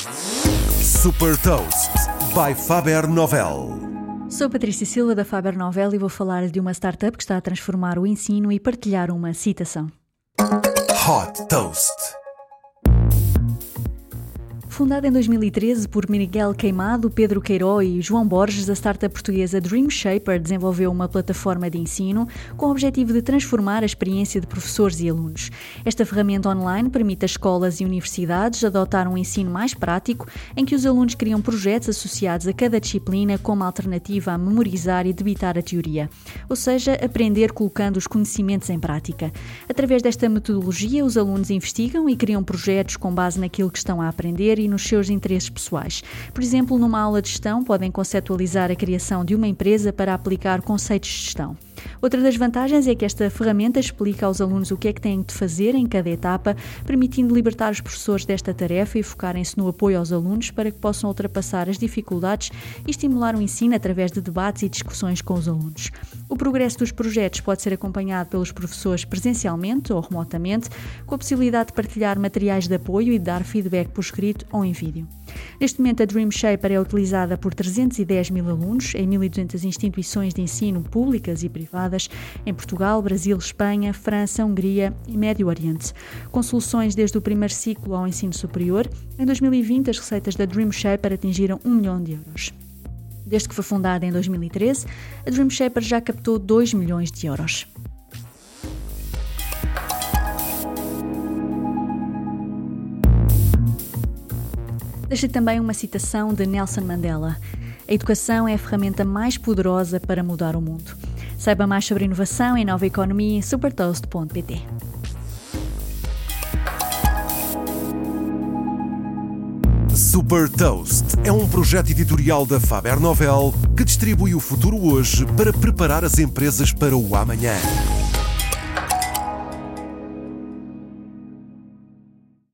Super Toast by Faber Novel. Sou Patrícia Silva da Faber Novel e vou falar de uma startup que está a transformar o ensino e partilhar uma citação. Hot Toast. Fundada em 2013 por Miguel Queimado, Pedro Queiró e João Borges, a startup portuguesa Dream Shaper desenvolveu uma plataforma de ensino com o objetivo de transformar a experiência de professores e alunos. Esta ferramenta online permite às escolas e universidades adotar um ensino mais prático, em que os alunos criam projetos associados a cada disciplina como alternativa a memorizar e debitar a teoria, ou seja, aprender colocando os conhecimentos em prática. Através desta metodologia, os alunos investigam e criam projetos com base naquilo que estão a aprender e nos seus interesses pessoais. Por exemplo, numa aula de gestão, podem conceptualizar a criação de uma empresa para aplicar conceitos de gestão. Outra das vantagens é que esta ferramenta explica aos alunos o que é que têm de fazer em cada etapa, permitindo libertar os professores desta tarefa e focarem-se no apoio aos alunos para que possam ultrapassar as dificuldades e estimular o ensino através de debates e discussões com os alunos. O progresso dos projetos pode ser acompanhado pelos professores presencialmente ou remotamente, com a possibilidade de partilhar materiais de apoio e de dar feedback por escrito ou em vídeo. Neste momento, a Dream Shaper é utilizada por 310 mil alunos em 1.200 instituições de ensino públicas e privadas em Portugal, Brasil, Espanha, França, Hungria e Médio Oriente. Com soluções desde o primeiro ciclo ao ensino superior, em 2020 as receitas da Dream Shaper atingiram 1 milhão de euros. Desde que foi fundada em 2013, a Dream Shaper já captou 2 milhões de euros. Deixei também uma citação de Nelson Mandela. A educação é a ferramenta mais poderosa para mudar o mundo. Saiba mais sobre inovação e nova economia em supertoast.pt. Super Toast é um projeto editorial da Faber Novel que distribui o futuro hoje para preparar as empresas para o amanhã.